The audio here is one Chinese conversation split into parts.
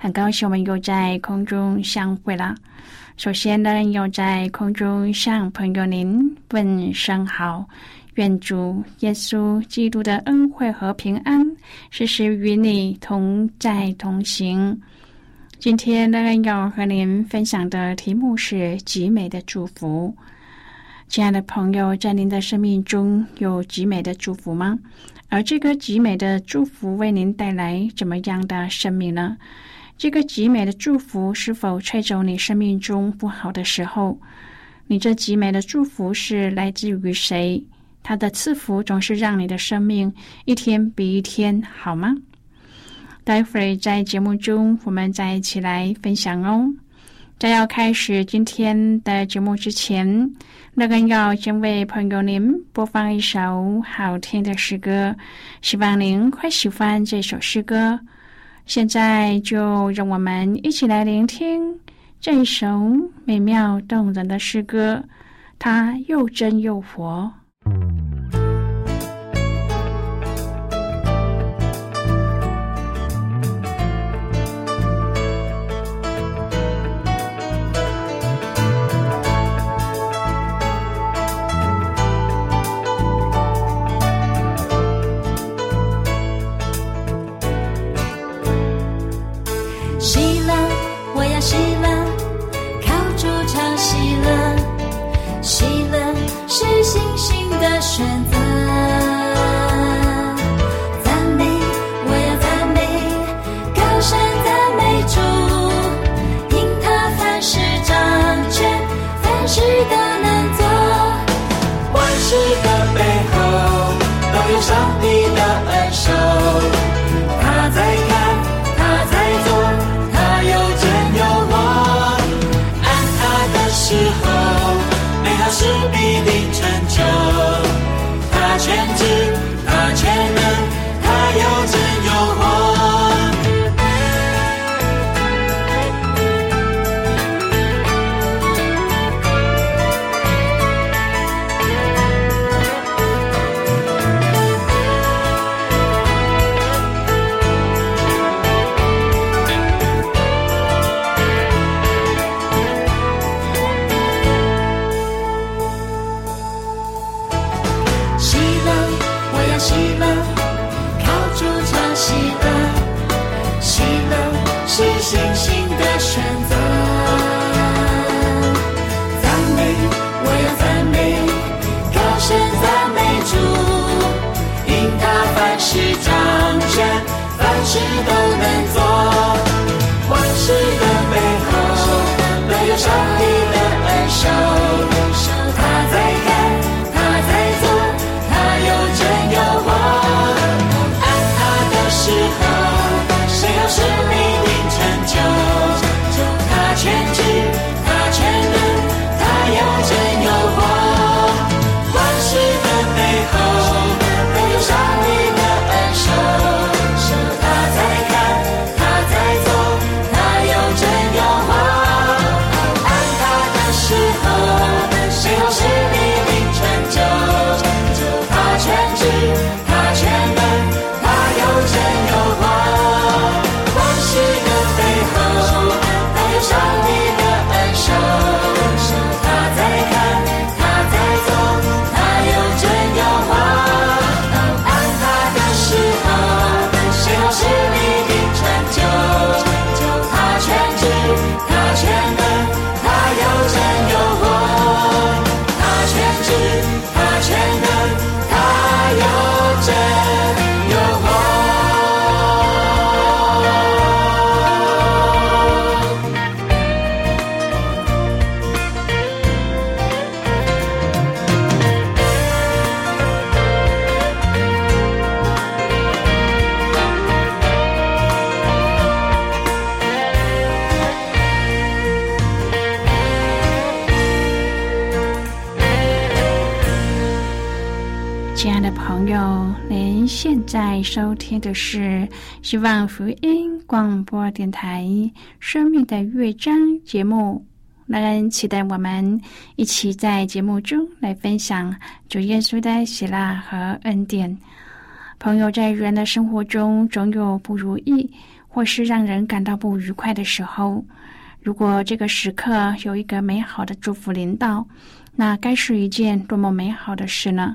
很高兴我们又在空中相会了。首先呢，要在空中向朋友您问声好，愿主耶稣基督的恩惠和平安时时与你同在同行。今天呢，要和您分享的题目是极美的祝福。亲爱的朋友，在您的生命中有极美的祝福吗？而这个极美的祝福为您带来怎么样的生命呢？这个极美的祝福是否吹走你生命中不好的时候？你这极美的祝福是来自于谁？他的赐福总是让你的生命一天比一天好吗？待会儿在节目中我们再一起来分享哦。在要开始今天的节目之前，那个要先为朋友您播放一首好听的诗歌，希望您会喜欢这首诗歌。现在就让我们一起来聆听这一首美妙动人的诗歌，它又真又活。something 喜乐，我要喜乐，靠主得喜乐。喜乐是信心的选择。赞美，我要赞美，高声赞美主，因他凡事掌权，凡事都能做。万事的背后没有伤。现在收听的是希望福音广播电台《生命的乐章》节目。让人期待我们一起在节目中来分享主耶稣的喜乐和恩典。朋友，在人的生活中总有不如意或是让人感到不愉快的时候。如果这个时刻有一个美好的祝福临到，那该是一件多么美好的事呢？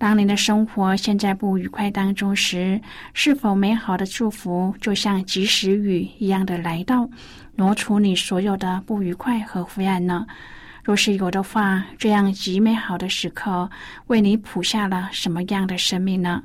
当您的生活现在不愉快当中时，是否美好的祝福就像及时雨一样的来到，挪除你所有的不愉快和灰暗呢？若是有的话，这样极美好的时刻为你谱下了什么样的生命呢？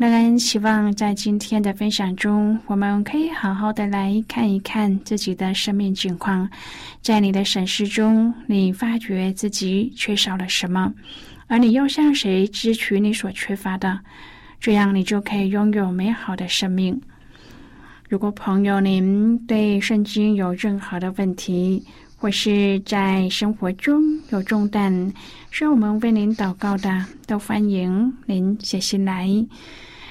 乐恩希望在今天的分享中，我们可以好好的来看一看自己的生命境况。在你的审视中，你发觉自己缺少了什么，而你又向谁支取你所缺乏的？这样，你就可以拥有美好的生命。如果朋友您对圣经有任何的问题，或是在生活中有重担，需要我们为您祷告的，都欢迎您写信来。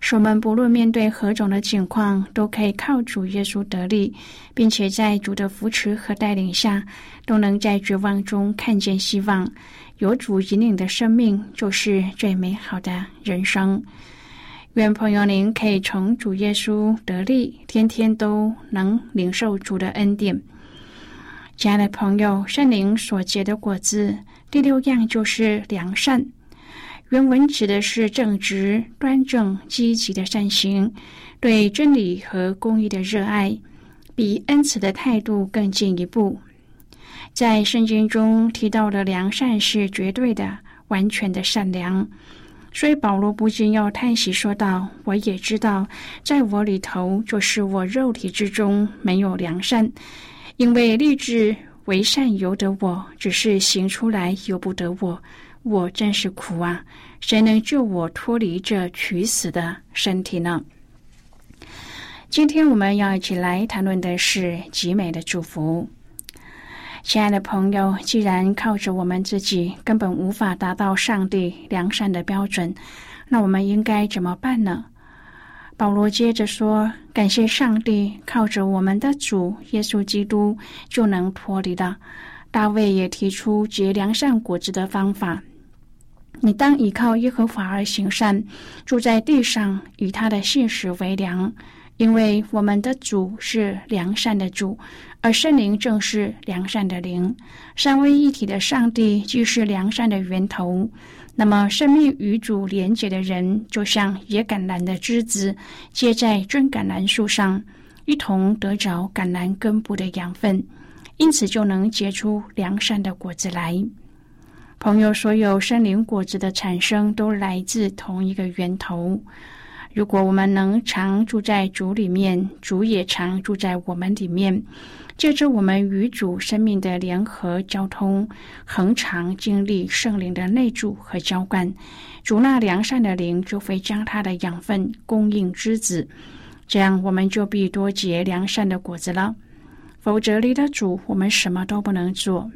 使我们不论面对何种的境况，都可以靠主耶稣得力，并且在主的扶持和带领下，都能在绝望中看见希望。有主引领的生命，就是最美好的人生。愿朋友您可以从主耶稣得力，天天都能领受主的恩典。亲爱的朋友，圣灵所结的果子，第六样就是良善。原文指的是正直、端正、积极的善行，对真理和公义的热爱，比恩慈的态度更进一步。在圣经中提到的良善是绝对的、完全的善良，所以保罗不禁要叹息说道：“我也知道，在我里头，就是我肉体之中没有良善，因为立志为善由得我，只是行出来由不得我。”我真是苦啊！谁能救我脱离这取死的身体呢？今天我们要一起来谈论的是极美的祝福。亲爱的朋友，既然靠着我们自己根本无法达到上帝良善的标准，那我们应该怎么办呢？保罗接着说：“感谢上帝，靠着我们的主耶稣基督就能脱离的。”大卫也提出结良善果子的方法。你当依靠耶和华而行善，住在地上，以他的信实为粮，因为我们的主是良善的主，而圣灵正是良善的灵。三位一体的上帝既是良善的源头，那么生命与主连结的人，就像野橄榄的枝子结在真橄榄树上，一同得着橄榄根部的养分，因此就能结出良善的果子来。朋友，所有生灵果子的产生都来自同一个源头。如果我们能常住在主里面，主也常住在我们里面，借着我们与主生命的联合交通，恒常经历圣灵的内住和浇灌，主那良善的灵就会将他的养分供应之子，这样我们就必多结良善的果子了。否则，离了主，我们什么都不能做。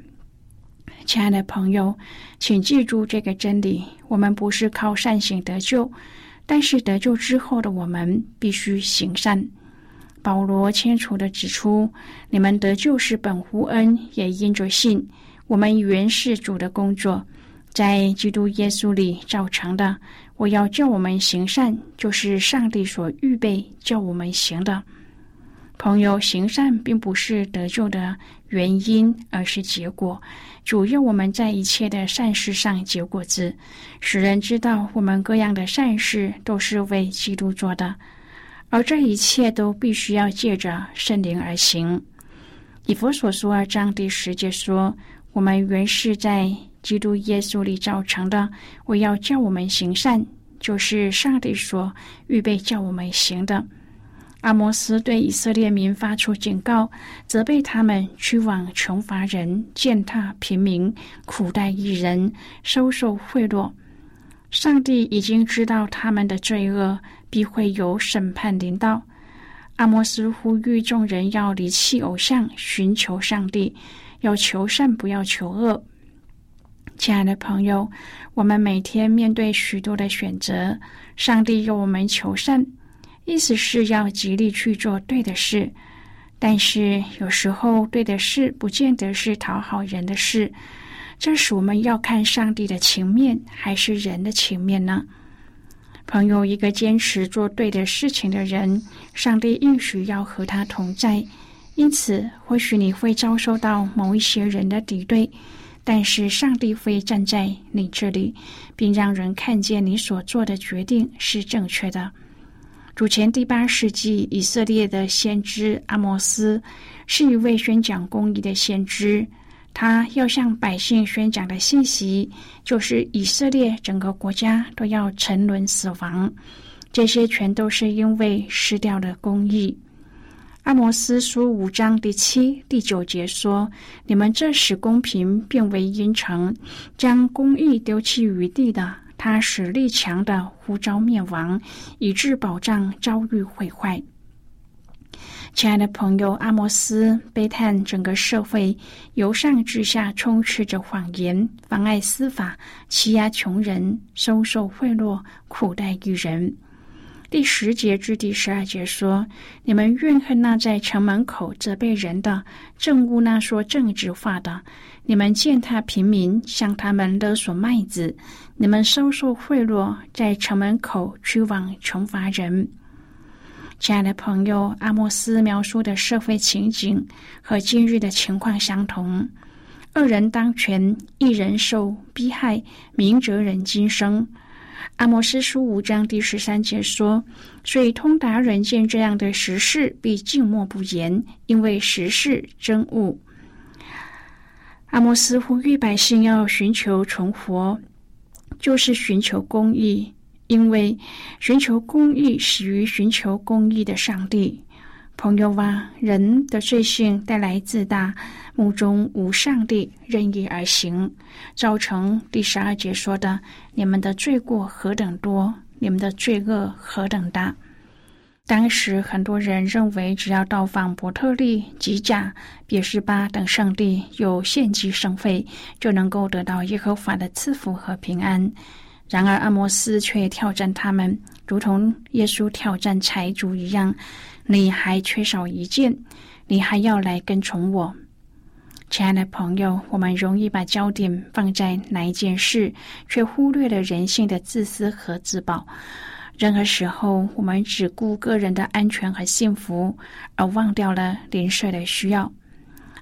亲爱的朋友，请记住这个真理：我们不是靠善行得救，但是得救之后的我们必须行善。保罗清楚的指出：你们得救是本乎恩，也因着信。我们原是主的工作，在基督耶稣里造成的。我要叫我们行善，就是上帝所预备叫我们行的。朋友，行善并不是得救的原因，而是结果。主要我们在一切的善事上结果子，使人知道我们各样的善事都是为基督做的，而这一切都必须要借着圣灵而行。以佛所说二章第十节说：“我们原是在基督耶稣里造成的，我要叫我们行善，就是上帝所预备叫我们行的。”阿摩斯对以色列民发出警告，责备他们去往穷乏人、践踏平民、苦待异人、收受贿赂。上帝已经知道他们的罪恶，必会有审判临到。阿摩斯呼吁众人要离弃偶像，寻求上帝，要求善，不要求恶。亲爱的朋友，我们每天面对许多的选择，上帝要我们求善。意思是要极力去做对的事，但是有时候对的事不见得是讨好人的事。这时我们要看上帝的情面还是人的情面呢？朋友，一个坚持做对的事情的人，上帝应许要和他同在。因此，或许你会遭受到某一些人的敌对，但是上帝会站在你这里，并让人看见你所做的决定是正确的。主前第八世纪，以色列的先知阿摩斯是一位宣讲公义的先知。他要向百姓宣讲的信息，就是以色列整个国家都要沉沦死亡。这些全都是因为失掉了公义。阿摩斯书五章第七、第九节说：“你们这使公平变为阴沉，将公义丢弃于地的。”他实力强的呼召灭亡，以致保障遭遇毁坏。亲爱的朋友，阿摩斯悲叹整个社会由上至下充斥着谎言，妨碍司法，欺压穷人，收受贿赂，苦待愚人。第十节至第十二节说：“你们怨恨那在城门口责备人的，憎恶那说政治话的。你们践踏平民，向他们勒索麦子。你们收受贿赂，在城门口驱往惩罚人。”亲爱的朋友，阿莫斯描述的社会情景和今日的情况相同：恶人当权，一人受逼害，明哲人今生。阿摩斯书五章第十三节说：“所以通达人见这样的实事，必静默不言，因为时事真物。”阿摩斯呼吁百姓要寻求存活，就是寻求公义，因为寻求公义始于寻求公义的上帝。朋友啊，人的罪性带来自大，目中无上帝，任意而行，造成第十二节说的：“你们的罪过何等多，你们的罪恶何等大。”当时很多人认为，只要到访伯特利、吉甲、别是巴等圣地，有献祭圣费，就能够得到耶和华的赐福和平安。然而，阿摩斯却挑战他们，如同耶稣挑战财主一样。你还缺少一件，你还要来跟从我，亲爱的朋友。我们容易把焦点放在哪一件事，却忽略了人性的自私和自保。任何时候，我们只顾个人的安全和幸福，而忘掉了邻舍的需要。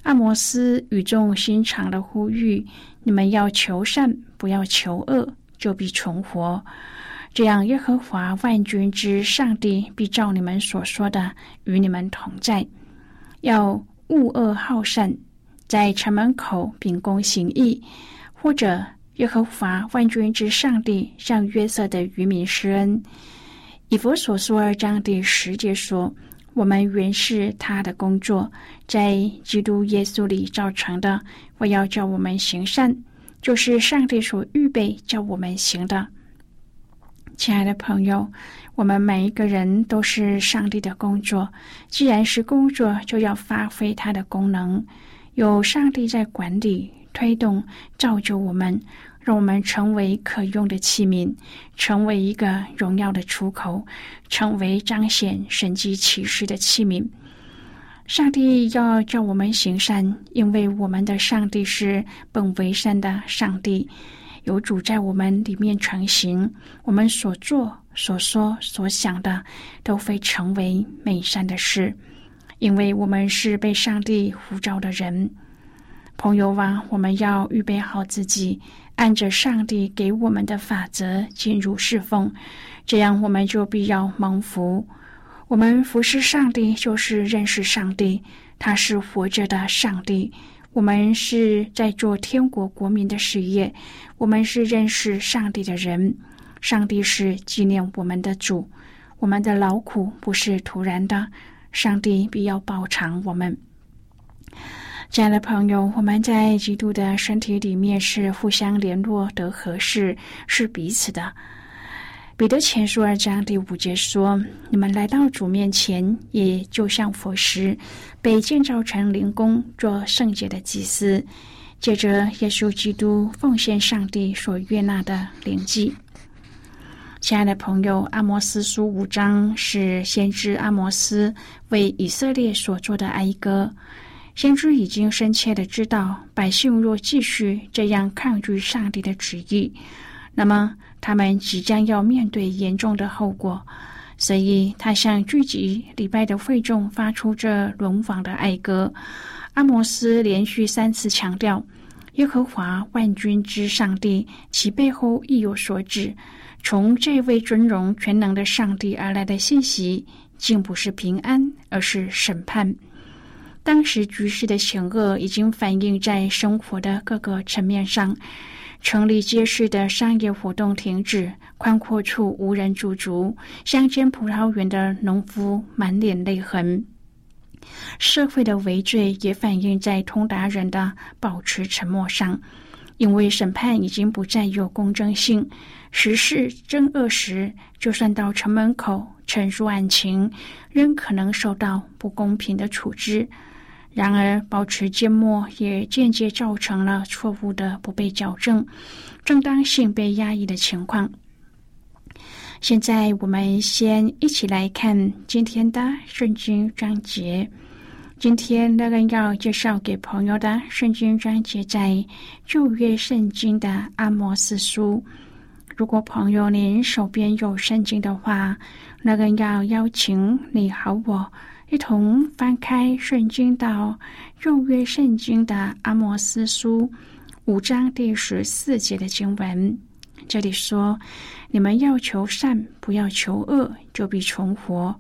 阿摩斯语重心长的呼吁：你们要求善，不要求恶，就必存活。这样，耶和华万军之上帝必照你们所说的与你们同在。要恶恶好善，在城门口秉公行义，或者耶和华万军之上帝向约瑟的渔民施恩。以佛所说二章第十节说：“我们原是他的工作，在基督耶稣里造成的。我要叫我们行善，就是上帝所预备叫我们行的。”亲爱的朋友，我们每一个人都是上帝的工作。既然是工作，就要发挥它的功能。有上帝在管理、推动、造就我们，让我们成为可用的器皿，成为一个荣耀的出口，成为彰显神迹启示的器皿。上帝要叫我们行善，因为我们的上帝是本为善的上帝。有主在我们里面成型，我们所做、所说、所想的，都会成为美善的事。因为我们是被上帝呼召的人。朋友啊，我们要预备好自己，按着上帝给我们的法则进入侍奉，这样我们就必要蒙福。我们服侍上帝，就是认识上帝，他是活着的上帝。我们是在做天国国民的事业，我们是认识上帝的人。上帝是纪念我们的主，我们的劳苦不是突然的，上帝必要报偿我们。亲爱的朋友，我们在基督的身体里面是互相联络的合适，是彼此的。彼得前书二章第五节说：“你们来到主面前，也就像佛师，被建造成灵宫，做圣洁的祭司，借着耶稣基督奉献上帝所悦纳的灵祭。”亲爱的朋友，阿摩斯书五章是先知阿摩斯为以色列所做的哀歌。先知已经深切的知道，百姓若继续这样抗拒上帝的旨意，那么。他们即将要面对严重的后果，所以他向聚集礼拜的会众发出这轮王的哀歌。阿摩斯连续三次强调，耶和华万军之上帝，其背后亦有所指。从这位尊荣全能的上帝而来的信息，竟不是平安，而是审判。当时局势的险恶已经反映在生活的各个层面上。城里街市的商业活动停止，宽阔处无人驻足，乡间葡萄园的农夫满脸泪痕。社会的围罪也反映在通达人的保持沉默上，因为审判已经不再有公正性。时事争恶时，就算到城门口陈述案情，仍可能受到不公平的处置。然而，保持缄默也间接造成了错误的不被矫正、正当性被压抑的情况。现在，我们先一起来看今天的圣经章节。今天那个要介绍给朋友的圣经章节在旧约圣经的阿摩斯书。如果朋友您手边有圣经的话，那个要邀请你和我。一同翻开圣经到旧约圣经的阿摩斯书五章第十四节的经文，这里说：“你们要求善，不要求恶，就必存活。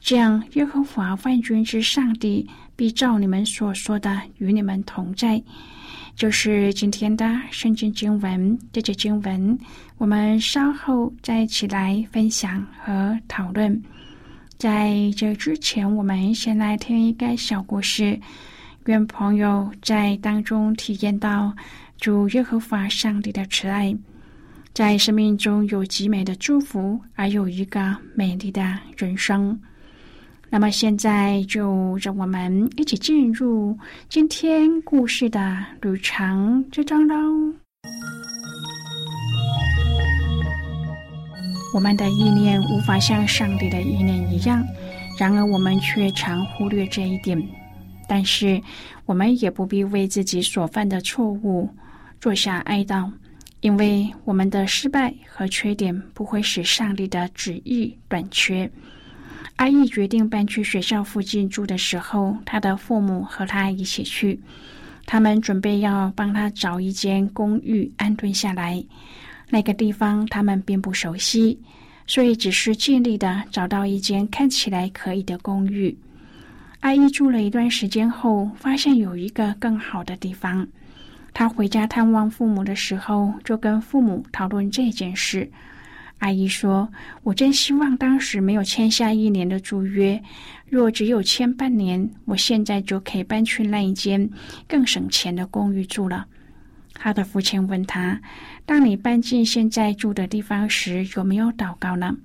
这样，耶和华万军之上帝必照你们所说的与你们同在。”就是今天的圣经经文。这节经文，我们稍后再一起来分享和讨论。在这之前，我们先来听一个小故事，愿朋友在当中体验到主耶和华上帝的慈爱，在生命中有极美的祝福，而有一个美丽的人生。那么，现在就让我们一起进入今天故事的旅程之中喽。我们的意念无法像上帝的意念一样，然而我们却常忽略这一点。但是，我们也不必为自己所犯的错误坐下哀悼，因为我们的失败和缺点不会使上帝的旨意短缺。阿义决定搬去学校附近住的时候，他的父母和他一起去，他们准备要帮他找一间公寓安顿下来。那个地方他们并不熟悉，所以只是尽力的找到一间看起来可以的公寓。阿姨住了一段时间后，发现有一个更好的地方。她回家探望父母的时候，就跟父母讨论这件事。阿姨说：“我真希望当时没有签下一年的租约，若只有签半年，我现在就可以搬去那一间更省钱的公寓住了。”他的父亲问他：“当你搬进现在住的地方时，有没有祷告呢？”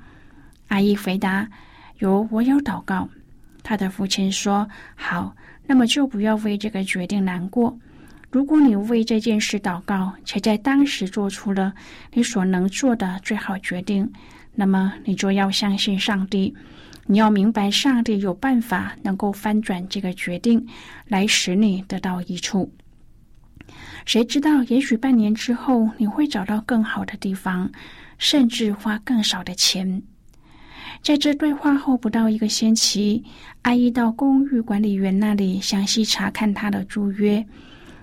阿姨回答：“有，我有祷告。”他的父亲说：“好，那么就不要为这个决定难过。如果你为这件事祷告，且在当时做出了你所能做的最好决定，那么你就要相信上帝。你要明白，上帝有办法能够翻转这个决定，来使你得到益处。”谁知道？也许半年之后，你会找到更好的地方，甚至花更少的钱。在这对话后不到一个星期，阿姨到公寓管理员那里详细查看他的租约，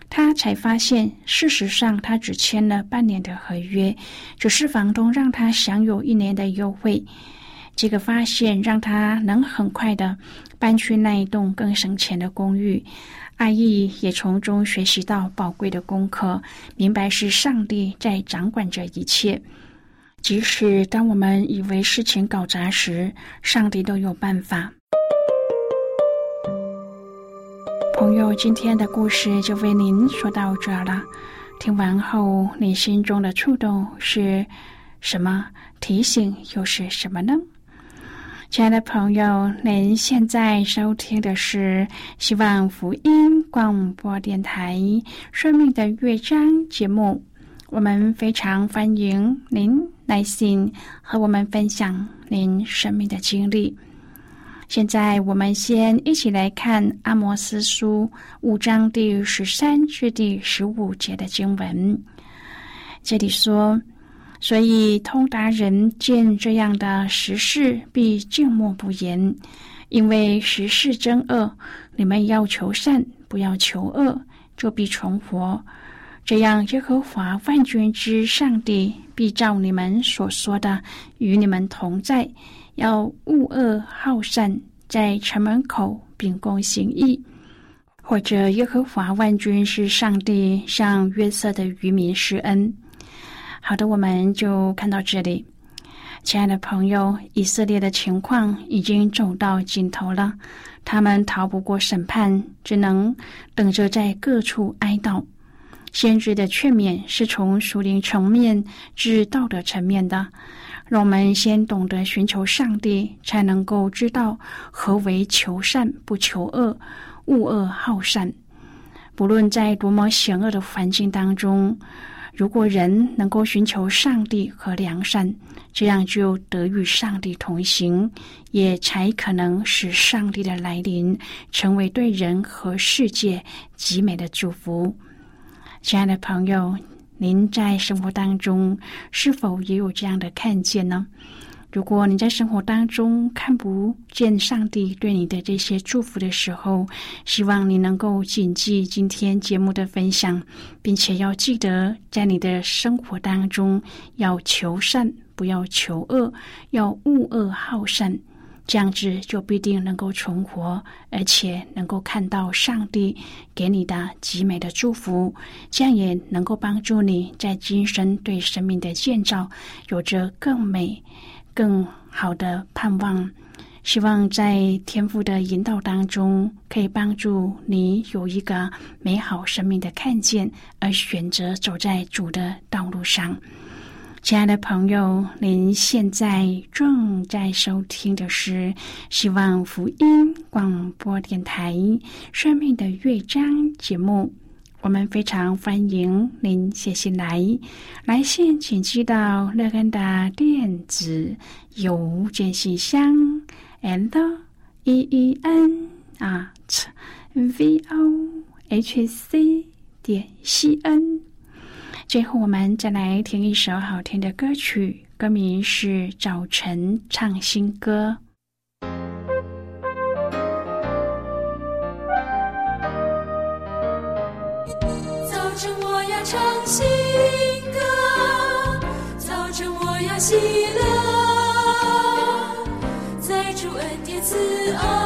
他才发现，事实上他只签了半年的合约，只是房东让他享有一年的优惠。这个发现让他能很快的搬去那一栋更省钱的公寓。阿义也从中学习到宝贵的功课，明白是上帝在掌管着一切。即使当我们以为事情搞砸时，上帝都有办法。朋友，今天的故事就为您说到这了。听完后，你心中的触动是什么？提醒又是什么呢？亲爱的朋友，您现在收听的是希望福音广播电台《生命的乐章》节目。我们非常欢迎您来信和我们分享您生命的经历。现在，我们先一起来看《阿摩斯书》五章第十三至第十五节的经文。这里说。所以，通达人见这样的时事，必静默不言，因为时事真恶。你们要求善，不要求恶，就必存活。这样，耶和华万军之上帝必照你们所说的与你们同在。要恶恶好善，在城门口秉公行义。或者，耶和华万军是上帝向约瑟的渔民施恩。好的，我们就看到这里，亲爱的朋友，以色列的情况已经走到尽头了，他们逃不过审判，只能等着在各处哀悼。先知的劝勉是从属灵层面至道德层面的，让我们先懂得寻求上帝，才能够知道何为求善不求恶，恶恶好善。不论在多么险恶的环境当中。如果人能够寻求上帝和良善，这样就得与上帝同行，也才可能使上帝的来临成为对人和世界极美的祝福。亲爱的朋友，您在生活当中是否也有这样的看见呢？如果你在生活当中看不见上帝对你的这些祝福的时候，希望你能够谨记今天节目的分享，并且要记得在你的生活当中要求善，不要求恶，要恶恶好善，这样子就必定能够存活，而且能够看到上帝给你的极美的祝福，这样也能够帮助你在今生对生命的建造有着更美。更好的盼望，希望在天父的引导当中，可以帮助你有一个美好生命的看见，而选择走在主的道路上。亲爱的朋友，您现在正在收听的是希望福音广播电台《生命的乐章》节目。我们非常欢迎您写信来，来信请寄到乐安的电子邮件信箱，and e e n at v o h c 点 c n。最后，我们再来听一首好听的歌曲，歌名是《早晨唱新歌》。喜乐，在主恩典慈爱。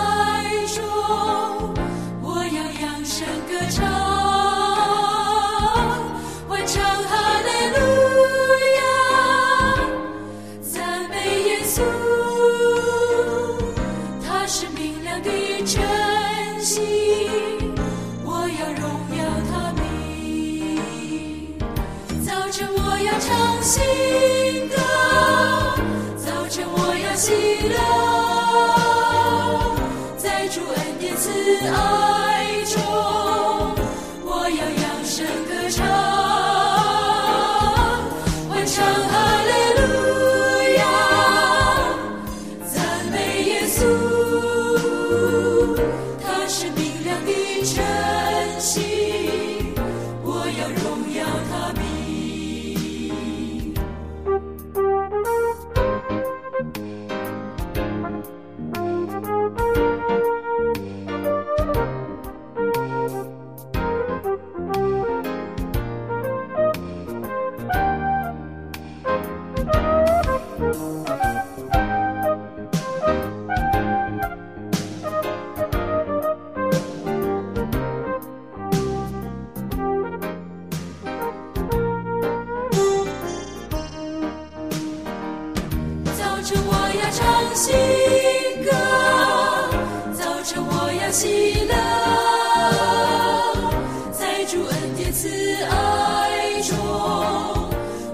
爱中，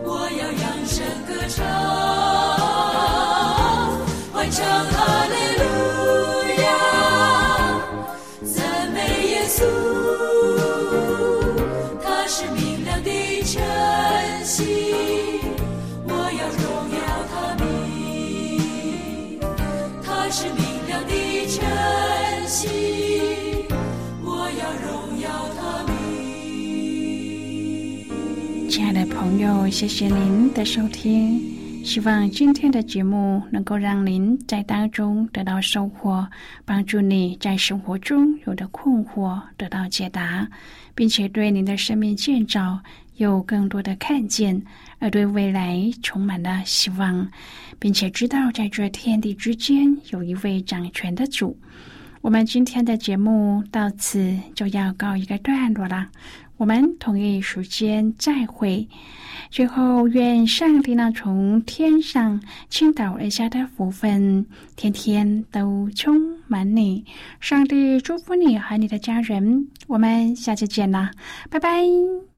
我要扬声歌唱，朋友，谢谢您的收听。希望今天的节目能够让您在当中得到收获，帮助你在生活中有的困惑得到解答，并且对您的生命建造有更多的看见，而对未来充满了希望，并且知道在这天地之间有一位掌权的主。我们今天的节目到此就要告一个段落了，我们同一时间再会。最后，愿上帝呢从天上倾倒而下的福分，天天都充满你。上帝祝福你和你的家人，我们下次见啦，拜拜。